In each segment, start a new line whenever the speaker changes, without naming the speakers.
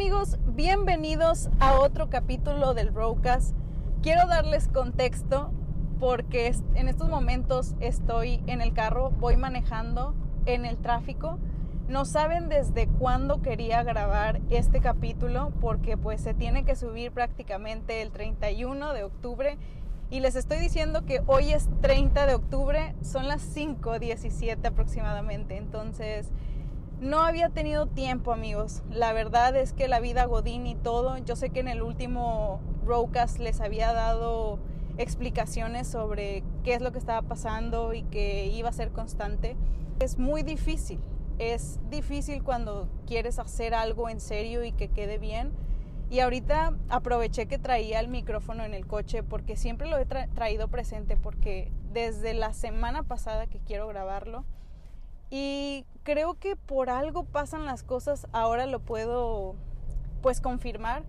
Amigos, bienvenidos a otro capítulo del Broadcast. Quiero darles contexto porque en estos momentos estoy en el carro, voy manejando en el tráfico. No saben desde cuándo quería grabar este capítulo porque pues se tiene que subir prácticamente el 31 de octubre y les estoy diciendo que hoy es 30 de octubre, son las 5.17 aproximadamente. Entonces no había tenido tiempo, amigos. La verdad es que la vida Godín y todo, yo sé que en el último Roadcast les había dado explicaciones sobre qué es lo que estaba pasando y que iba a ser constante. Es muy difícil. Es difícil cuando quieres hacer algo en serio y que quede bien. Y ahorita aproveché que traía el micrófono en el coche porque siempre lo he traído presente porque desde la semana pasada que quiero grabarlo y creo que por algo pasan las cosas, ahora lo puedo pues confirmar,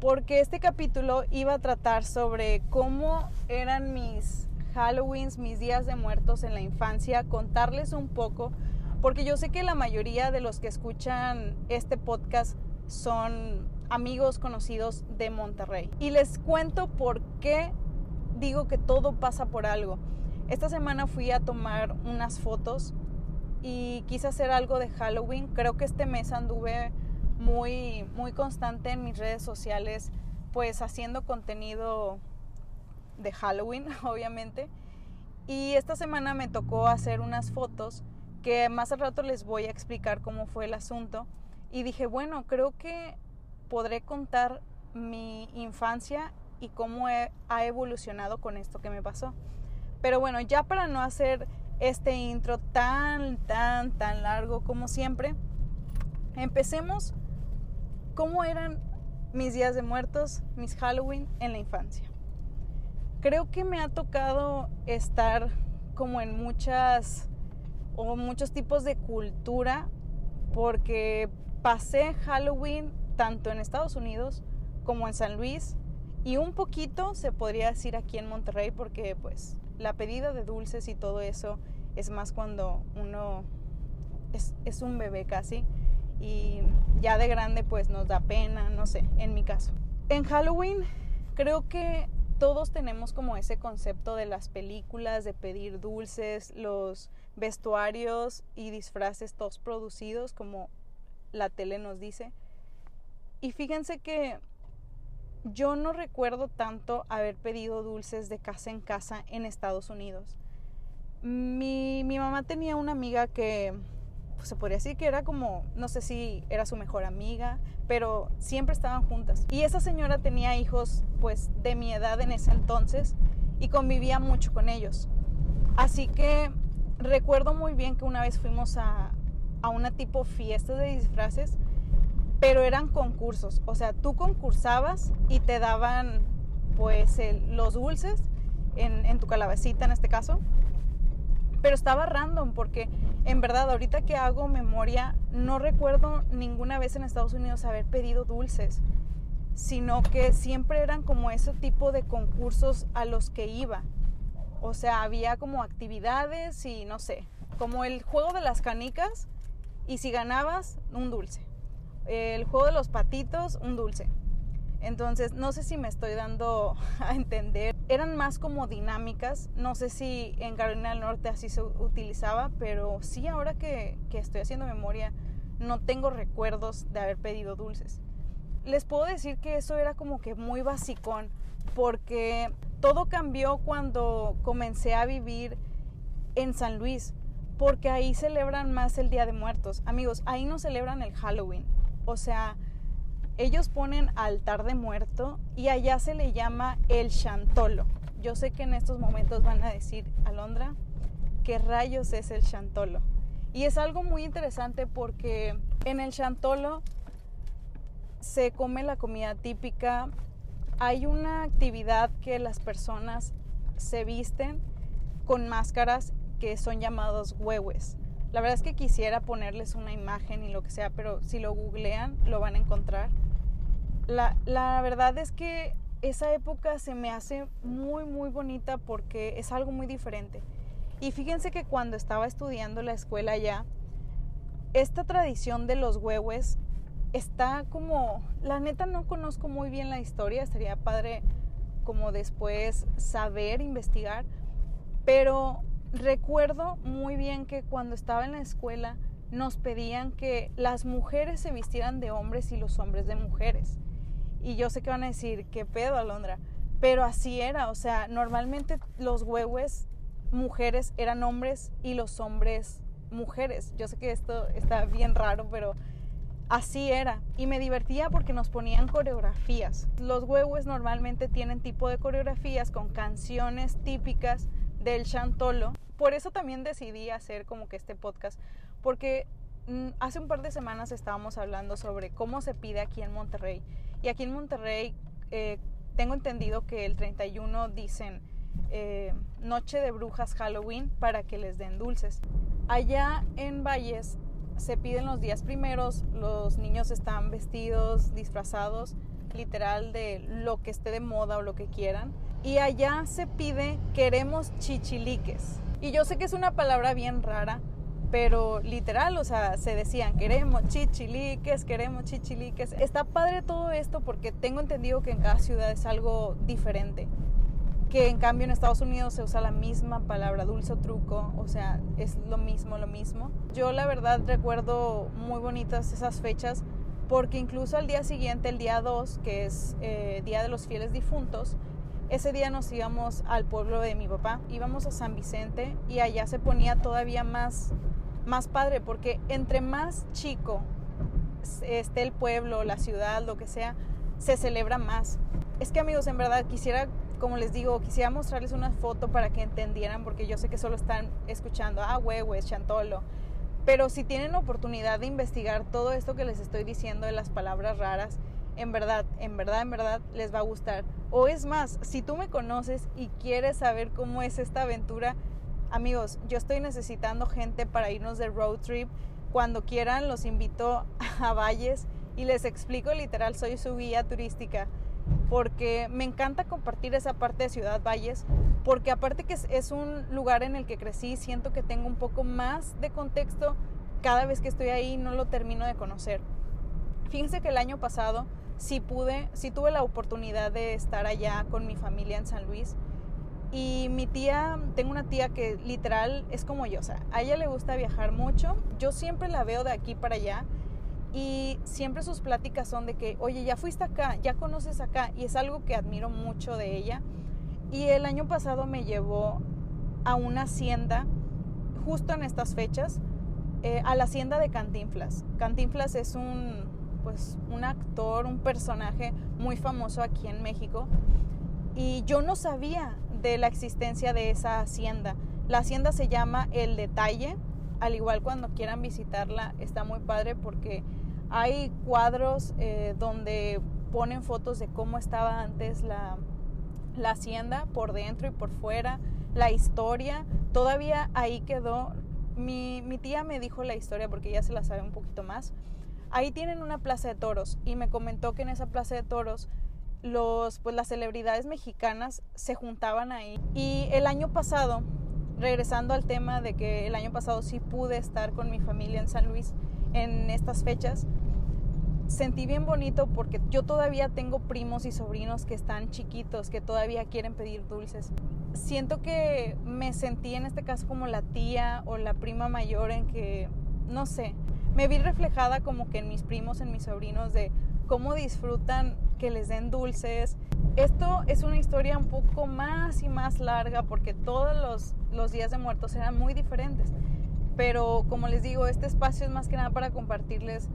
porque este capítulo iba a tratar sobre cómo eran mis Halloweens, mis días de muertos en la infancia, contarles un poco, porque yo sé que la mayoría de los que escuchan este podcast son amigos conocidos de Monterrey. Y les cuento por qué digo que todo pasa por algo. Esta semana fui a tomar unas fotos y quise hacer algo de Halloween. Creo que este mes anduve muy, muy constante en mis redes sociales, pues haciendo contenido de Halloween, obviamente. Y esta semana me tocó hacer unas fotos que más al rato les voy a explicar cómo fue el asunto. Y dije, bueno, creo que podré contar mi infancia y cómo ha evolucionado con esto que me pasó. Pero bueno, ya para no hacer este intro tan, tan, tan largo como siempre. Empecemos cómo eran mis días de muertos, mis Halloween en la infancia. Creo que me ha tocado estar como en muchas o muchos tipos de cultura porque pasé Halloween tanto en Estados Unidos como en San Luis y un poquito se podría decir aquí en Monterrey porque pues la pedida de dulces y todo eso es más cuando uno es, un bebé casi y ya de grande pues nos da pena, no sé, en mi caso. En Halloween creo que todos tenemos como ese concepto de las películas, de pedir dulces, los vestuarios y disfraces todos producidos como la tele nos dice. Y fíjense que yo no recuerdo tanto haber pedido dulces de casa en casa en Estados Unidos. Mi, mamá tenía una amiga que pues, se podría decir que era como, no sé si era su mejor amiga, pero siempre estaban juntas. Y esa señora tenía hijos pues de mi edad en ese entonces y convivía mucho con ellos. Así que recuerdo muy bien que una vez fuimos a, a una tipo fiesta de disfraces pero eran concursos, o sea, tú concursabas y te daban pues los dulces en, tu calabacita en este caso, pero estaba random porque en verdad ahorita que hago memoria no recuerdo ninguna vez en Estados Unidos haber pedido dulces, sino que siempre eran como ese tipo de concursos a los que iba. O sea, había como actividades y no sé, como el juego de las canicas y si ganabas un dulce el juego de los patitos, un dulce. Entonces, no sé si me estoy dando a entender. Eran más como dinámicas. No sé si en Carolina del Norte así se utilizaba, pero sí ahora que, que estoy haciendo memoria, no tengo recuerdos de haber pedido dulces. Les puedo decir que eso era como que muy basicón, porque todo cambió cuando comencé a vivir en San Luis, porque ahí celebran más el Día de Muertos. Amigos, ahí no celebran el Halloween o sea, ellos ponen altar de muerto y allá se le llama el chantolo. Yo sé que en estos momentos van a decir, Alondra, ¿qué rayos es el chantolo? Y es algo muy interesante porque en el chantolo se come la comida típica. Hay una actividad que las personas se visten con máscaras que son llamados huehues. La verdad es que quisiera ponerles una imagen y lo que sea, pero si lo googlean lo van a encontrar. La, la verdad es que esa época se me hace muy, muy bonita porque es algo muy diferente. Y fíjense que cuando estaba estudiando la escuela ya, esta tradición de los huehues está como, la neta no conozco muy bien la historia, estaría padre como después saber, investigar, pero recuerdo muy bien que cuando estaba en la escuela nos pedían que las mujeres se vistieran de hombres y los hombres de mujeres. Y yo sé que van a decir, ¿qué pedo, Alondra? Pero así era, o sea, normalmente los huehues mujeres eran hombres y los hombres mujeres. Yo sé que esto está bien raro, pero así era. Y me divertía porque nos ponían coreografías. Los huehues normalmente tienen tipo de coreografías con canciones típicas del chantolo. Por eso también decidí hacer como que este podcast, porque mm, hace un par de semanas estábamos hablando sobre cómo se pide aquí en Monterrey. Y aquí en Monterrey eh, tengo entendido que el 31 dicen eh, Noche de Brujas Halloween para que les den dulces. Allá en Valles se piden los días primeros, los niños están vestidos, disfrazados, literal de lo que esté de moda o lo que quieran. Y allá se pide queremos chichiliques. Y yo sé que es una palabra bien rara, pero literal, o sea, se decían queremos chichiliques, queremos chichiliques. Está padre todo esto porque tengo entendido que en cada ciudad es algo diferente que en cambio en Estados Unidos se usa la misma palabra dulce o truco, o sea, es lo mismo, lo mismo. Yo la verdad recuerdo muy bonitas esas fechas porque incluso al día siguiente, el día 2, que es eh, Día de los Fieles Difuntos, ese día nos íbamos al pueblo de mi papá, íbamos a San Vicente y allá se ponía todavía más, más padre porque entre más chico esté el pueblo, la ciudad, lo que sea, se celebra más. Es que amigos, en verdad quisiera como les digo, quisiera mostrarles una foto para que entendieran, porque yo sé que solo están escuchando, ah, huehues, chantolo. Pero si tienen oportunidad de investigar todo esto que les estoy diciendo de las palabras raras, en verdad, en verdad, en verdad les va a gustar. O es más, si tú me conoces y quieres saber cómo es esta aventura, amigos, yo estoy necesitando gente para irnos de road trip. Cuando quieran, los invito a Valles y les explico literal, soy su guía turística porque me encanta compartir esa parte de Ciudad Valles, porque aparte que es, un lugar en el que crecí, siento que tengo un poco más de contexto cada vez que estoy ahí, no lo termino de conocer. Fíjense que el año pasado sí pude, sí tuve la oportunidad de estar allá con mi familia en San Luis. Y mi tía, tengo una tía que literal es como yo, o sea, a ella le gusta viajar mucho. Yo siempre la veo de aquí para allá y siempre sus pláticas son de que, oye, ya fuiste acá, ya conoces acá, y es algo que admiro mucho de ella. Y el año pasado me llevó a una hacienda, justo en estas fechas, eh, a la hacienda de Cantinflas. Cantinflas es un, pues, un actor, un personaje muy famoso aquí en México. Y yo no sabía de la existencia de esa hacienda. La hacienda se llama El Detalle. Al igual cuando quieran visitarla, está muy padre porque hay cuadros eh, donde ponen fotos de cómo estaba antes la, hacienda por dentro y por fuera, la historia, todavía ahí quedó. Mi, mi tía me dijo la historia porque ella se la sabe un poquito más. Ahí tienen una plaza de toros y me comentó que en esa plaza de toros los, pues las celebridades mexicanas se juntaban ahí. Y el año pasado, regresando al tema de que el año pasado sí pude estar con mi familia en San Luis, en estas fechas, sentí bien bonito porque yo todavía tengo primos y sobrinos que están chiquitos, que todavía quieren pedir dulces. Siento que me sentí en este caso como la tía o la prima mayor en que, no sé, me vi reflejada como que en mis primos, en mis sobrinos, de cómo disfrutan que les den dulces. Esto es una historia un poco más y más larga porque todos los, los días de muertos eran muy diferentes. Pero como les digo, este espacio es más que nada para compartirles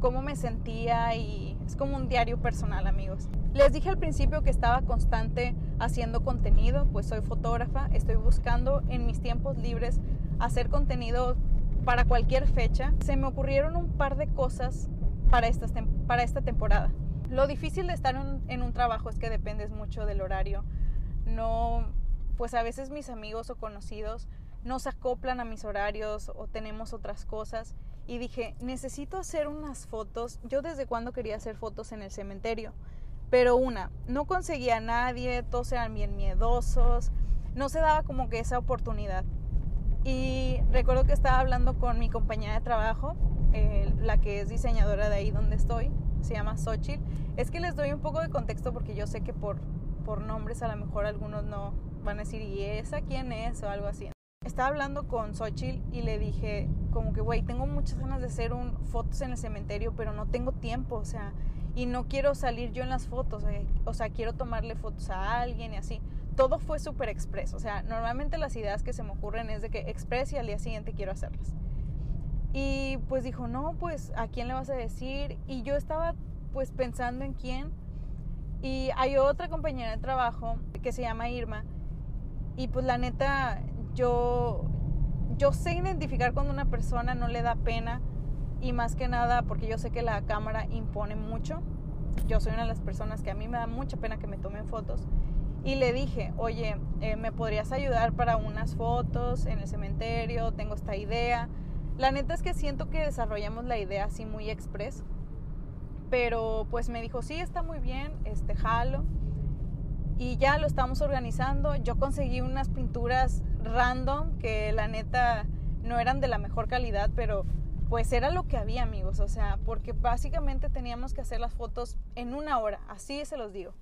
cómo me sentía y es como un diario personal, amigos. Les dije al principio que estaba constante haciendo contenido, pues soy fotógrafa, estoy buscando en mis tiempos libres hacer contenido para cualquier fecha. Se me ocurrieron un par de cosas para esta, para esta temporada. Lo difícil de estar en, un trabajo es que dependes mucho del horario. No, pues a veces mis amigos o conocidos no se acoplan a mis horarios o tenemos otras cosas. Y dije, necesito hacer unas fotos. Yo desde cuando quería hacer fotos en el cementerio. Pero una, no conseguía a nadie, todos eran bien miedosos, no se daba como que esa oportunidad. Y recuerdo que estaba hablando con mi compañera de trabajo, eh, la que es diseñadora de ahí donde estoy, se llama Xochitl. Es que les doy un poco de contexto porque yo sé que por, por nombres a lo mejor algunos no van a decir, ¿y esa quién es? o algo así. Estaba hablando con Xochitl y le dije como que, güey, tengo muchas ganas de hacer un, fotos en el cementerio, pero no tengo tiempo, o sea, y no quiero salir yo en las fotos, eh, o sea, quiero tomarle fotos a alguien y así. Todo fue súper expreso, o sea, normalmente las ideas que se me ocurren es de que express y al día siguiente quiero hacerlas. Y pues dijo, no, pues, ¿a quién le vas a decir? Y yo estaba pues pensando en quién. Y hay otra compañera de trabajo que se llama Irma. Y pues la neta, yo, yo sé identificar cuando una persona no le da pena y más que nada porque yo sé que la cámara impone mucho. Yo soy una de las personas que a mí me da mucha pena que me tomen fotos. Y le dije, oye, eh, ¿me podrías ayudar para unas fotos en el cementerio? Tengo esta idea. La neta es que siento que desarrollamos la idea así muy express. Pero pues me dijo, sí, está muy bien, este, jalo y ya lo estamos organizando. Yo conseguí unas pinturas random que la neta no eran de la mejor calidad, pero pues era lo que había, amigos. O sea, porque básicamente teníamos que hacer las fotos en una hora, así se los digo.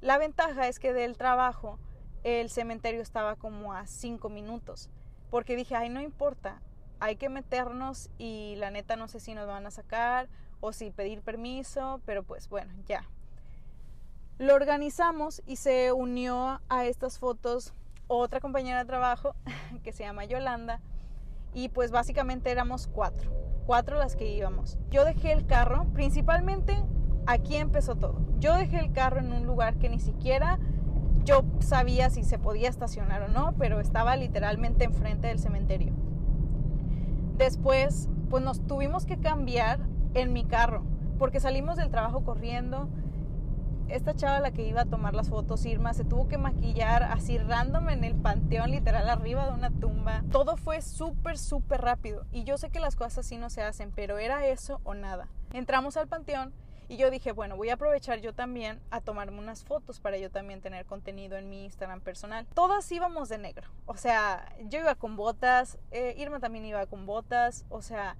La ventaja es que del trabajo el cementerio estaba como a cinco minutos, porque dije, ay, no importa, hay que meternos y la neta no sé si nos van a sacar o si pedir permiso, pero pues bueno, ya, lo organizamos y se unió a estas fotos otra compañera de trabajo que se llama Yolanda y pues básicamente éramos cuatro, cuatro las que íbamos. Yo dejé el carro, principalmente aquí empezó todo. Yo dejé el carro en un lugar que ni siquiera yo sabía si se podía estacionar o no, pero estaba literalmente enfrente del cementerio. Después, pues nos tuvimos que cambiar en mi carro, porque salimos del trabajo corriendo, esta chava la que iba a tomar las fotos, Irma, se tuvo que maquillar así random en el panteón, literal arriba de una tumba. Todo fue súper, súper rápido. Y yo sé que las cosas así no se hacen, pero era eso o nada. Entramos al panteón y yo dije, bueno, voy a aprovechar yo también a tomarme unas fotos para yo también tener contenido en mi Instagram personal. Todas íbamos de negro. O sea, yo iba con botas, eh, Irma también iba con botas, o sea,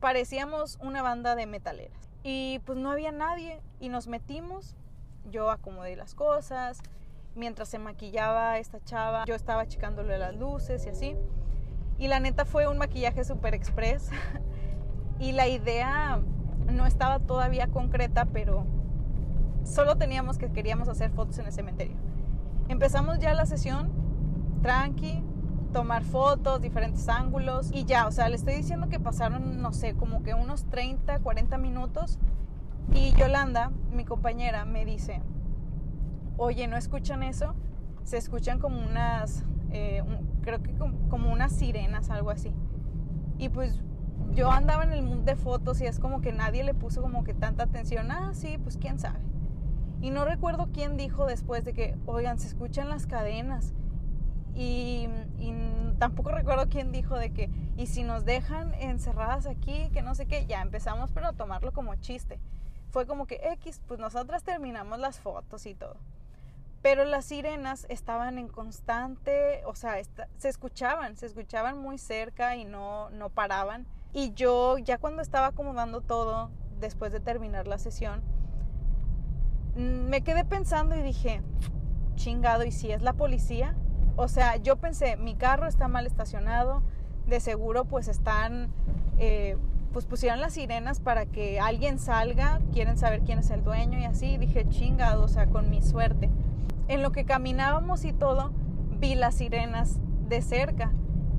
parecíamos una banda de metaleras. Y pues no había nadie y nos metimos yo acomodé las cosas, mientras se maquillaba esta chava, yo estaba checándole las luces y así. Y la neta fue un maquillaje super express. y la idea no estaba todavía concreta, pero solo teníamos que queríamos hacer fotos en el cementerio. Empezamos ya la sesión, tranqui, tomar fotos, diferentes ángulos y ya, o sea, le estoy diciendo que pasaron, no sé, como que unos 30, 40 minutos y Yolanda, mi compañera, me dice, oye, ¿no escuchan eso? Se escuchan como unas, eh, creo que como, unas sirenas, algo así. Y pues yo andaba en el mundo de fotos y es como que nadie le puso como que tanta atención. Ah, sí, pues quién sabe. Y no recuerdo quién dijo después de que, oigan, se escuchan las cadenas. Y, tampoco recuerdo quién dijo de que, y si nos dejan encerradas aquí, que no sé qué, ya empezamos, pero a tomarlo como chiste fue como que X, pues nosotras terminamos las fotos y todo. Pero las sirenas estaban en constante, o sea, se escuchaban, se escuchaban muy cerca y no, no paraban. Y yo ya cuando estaba acomodando todo, después de terminar la sesión, mm, me quedé pensando y dije, chingado, ¿y si es la policía? O sea, yo pensé, mi carro está mal estacionado, de seguro pues están eh, pues pusieron las sirenas para que alguien salga, quieren saber quién es el dueño y así. dije, chingado, o sea, con mi suerte. En lo que caminábamos y todo, vi las sirenas de cerca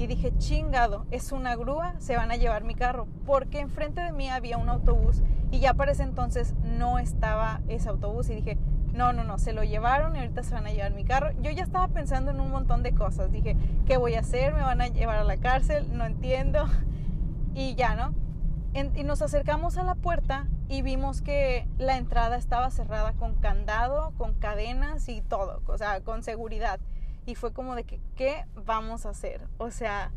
y dije, chingado, es una grúa, se van a llevar mi carro. Porque enfrente de mí había un autobús y ya para ese entonces no estaba ese autobús y dije, no, no, no, se lo llevaron y ahorita se van a llevar mi carro. Yo ya estaba pensando en un montón de cosas. Dije, ¿qué voy a hacer? ¿Me van a llevar a la cárcel? No entiendo. Y ya, ¿no? y nos acercamos a la puerta y vimos que la entrada estaba cerrada con candado, con cadenas y todo, o sea, con seguridad. Y fue como de que, ¿qué vamos a hacer? O sea,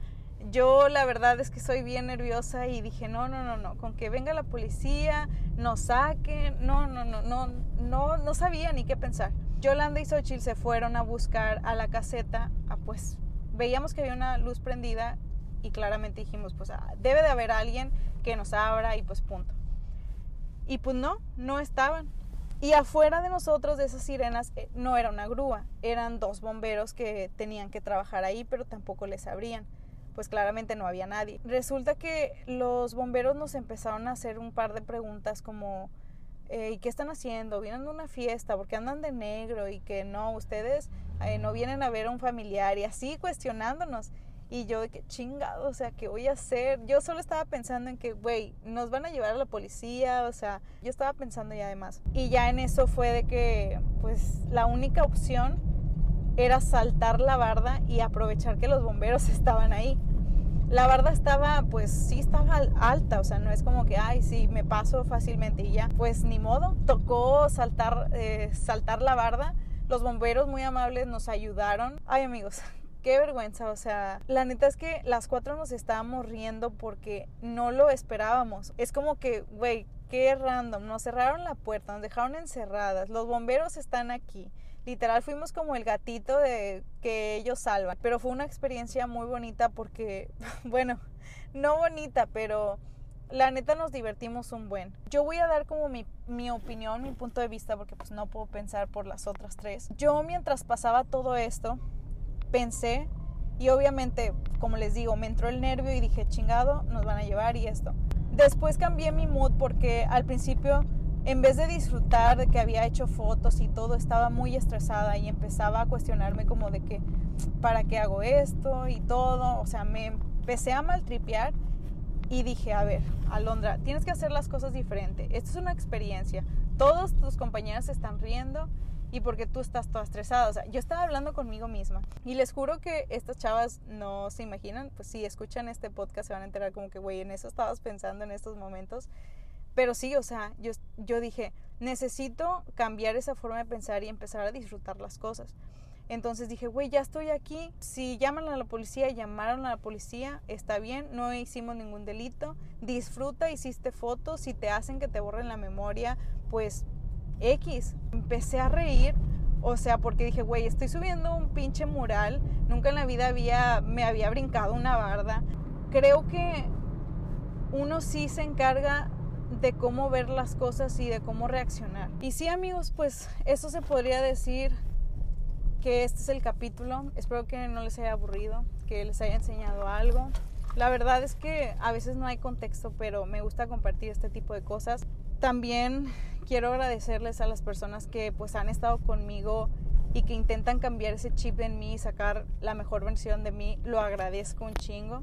yo la verdad es que soy bien nerviosa y dije, no, no, no, no, con que venga la policía, nos saquen, no, no, no, no, no, no sabía ni qué pensar. Yolanda y Xochitl se fueron a buscar a la caseta, pues veíamos que había una luz prendida y claramente dijimos, pues ah, debe de haber alguien que nos abra y pues punto. Y pues no, no estaban. Y afuera de nosotros, de esas sirenas, eh, no era una grúa, eran dos bomberos que tenían que trabajar ahí, pero tampoco les abrían. Pues claramente no había nadie. Resulta que los bomberos nos empezaron a hacer un par de preguntas como, eh, ¿y qué están haciendo? ¿Vienen de una fiesta? porque andan de negro? Y que no, ustedes eh, no vienen a ver a un familiar y así cuestionándonos. Y yo de que chingado, o sea, ¿qué voy a hacer? Yo solo estaba pensando en que, güey, nos van a llevar a la policía, o sea, yo estaba pensando ya además. Y ya en eso fue de que, pues, la única opción era saltar la barda y aprovechar que los bomberos estaban ahí. La barda estaba, pues sí estaba alta, o sea, no es como que, ay, sí, me paso fácilmente y ya. Pues ni modo, tocó saltar, eh, saltar la barda. Los bomberos muy amables nos ayudaron. Ay amigos, qué vergüenza, o sea, la neta es que las cuatro nos estábamos riendo porque no lo esperábamos. Es como que, güey, qué random, nos cerraron la puerta, nos dejaron encerradas, los bomberos están aquí. Literal fuimos como el gatito de que ellos salvan, pero fue una experiencia muy bonita porque, bueno, no bonita, pero la neta nos divertimos un buen. Yo voy a dar como mi, mi, opinión, mi punto de vista, porque pues no puedo pensar por las otras tres. Yo mientras pasaba todo esto, pensé y obviamente, como les digo, me entró el nervio y dije, chingado, nos van a llevar y esto. Después cambié mi mood porque al principio, en vez de disfrutar de que había hecho fotos y todo, estaba muy estresada y empezaba a cuestionarme como de que, ¿para qué hago esto? Y todo, o sea, me empecé a maltripear y dije, a ver, Alondra, tienes que hacer las cosas diferente. Esto es una experiencia. Todos tus compañeros se están riendo y porque tú estás toda estresada. O sea, yo estaba hablando conmigo misma y les juro que estas chavas no se imaginan, pues si escuchan este podcast se van a enterar como que, güey, en eso estabas pensando en estos momentos. Pero sí, o sea, yo, yo dije, necesito cambiar esa forma de pensar y empezar a disfrutar las cosas. Entonces dije, güey, ya estoy aquí. Si llaman a la policía, llamaron a la policía, está bien, no hicimos ningún delito. Disfruta, hiciste fotos. Si te hacen que te borren la memoria, pues X. Empecé a reír, o sea, porque dije, güey, estoy subiendo un pinche mural. Nunca en la vida había, me había brincado una barda. Creo que uno sí se encarga de cómo ver las cosas y de cómo reaccionar. Y sí, amigos, pues eso se podría decir que este es el capítulo. Espero que no les haya aburrido, que les haya enseñado algo. La verdad es que a veces no hay contexto, pero me gusta compartir este tipo de cosas. También quiero agradecerles a las personas que pues han estado conmigo y que intentan cambiar ese chip en mí y sacar la mejor versión de mí. Lo agradezco un chingo.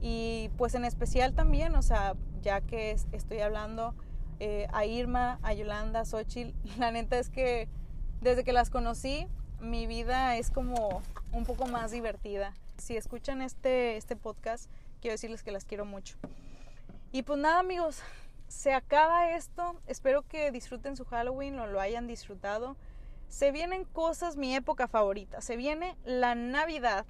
Y pues en especial también, o sea, ya que estoy hablando eh, a Irma, a Yolanda, a Xochitl, la neta es que desde que las conocí, mi vida es como un poco más divertida. Si escuchan este, este podcast, quiero decirles que las quiero mucho. Y pues nada amigos, se acaba esto. Espero que disfruten su Halloween o lo hayan disfrutado. Se vienen cosas, mi época favorita. Se viene la Navidad,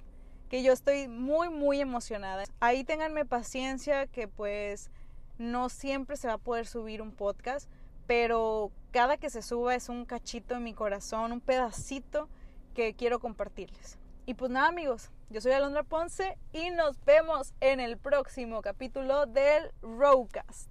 que yo estoy muy, muy emocionada. Ahí ténganme paciencia, que pues no siempre se va a poder subir un podcast, pero cada que se suba es un cachito en mi corazón, un pedacito que quiero compartirles. Y pues nada amigos, yo soy Alondra Ponce y nos vemos en el próximo capítulo del Rowcast.